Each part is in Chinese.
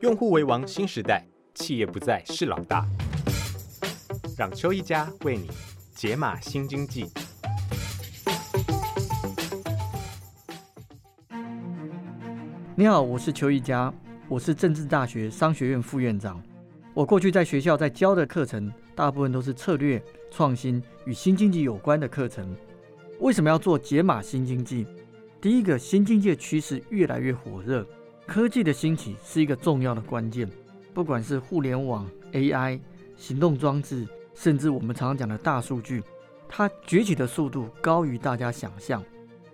用户为王新时代，企业不再是老大。让邱一家为你解码新经济。你好，我是邱一家，我是政治大学商学院副院长。我过去在学校在教的课程，大部分都是策略、创新与新经济有关的课程。为什么要做解码新经济？第一个，新经济的趋势越来越火热，科技的兴起是一个重要的关键。不管是互联网、AI、行动装置，甚至我们常常讲的大数据，它崛起的速度高于大家想象，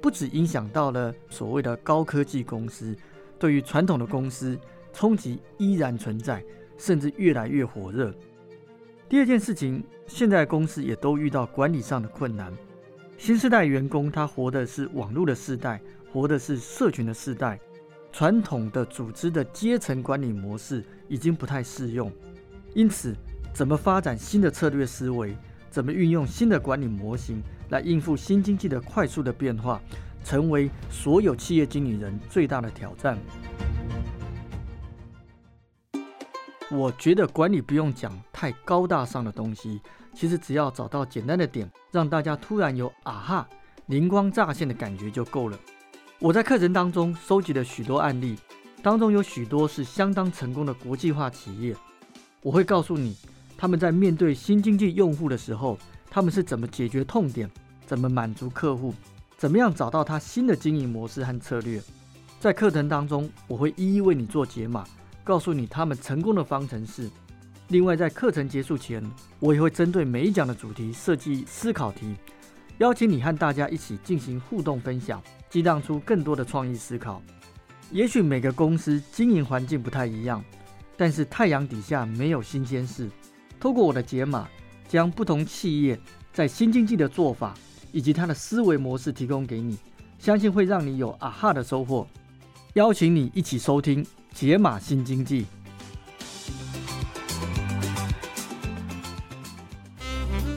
不止影响到了所谓的高科技公司，对于传统的公司冲击依然存在，甚至越来越火热。第二件事情，现在公司也都遇到管理上的困难。新时代员工，他活的是网络的时代，活的是社群的时代。传统的组织的阶层管理模式已经不太适用，因此，怎么发展新的策略思维，怎么运用新的管理模型来应付新经济的快速的变化，成为所有企业经理人最大的挑战。我觉得管理不用讲太高大上的东西。其实只要找到简单的点，让大家突然有啊哈、灵光乍现的感觉就够了。我在课程当中收集了许多案例，当中有许多是相当成功的国际化企业。我会告诉你，他们在面对新经济用户的时候，他们是怎么解决痛点，怎么满足客户，怎么样找到他新的经营模式和策略。在课程当中，我会一一为你做解码，告诉你他们成功的方程式。另外，在课程结束前，我也会针对每一讲的主题设计思考题，邀请你和大家一起进行互动分享，激荡出更多的创意思考。也许每个公司经营环境不太一样，但是太阳底下没有新鲜事。透过我的解码，将不同企业在新经济的做法以及它的思维模式提供给你，相信会让你有啊哈的收获。邀请你一起收听解码新经济。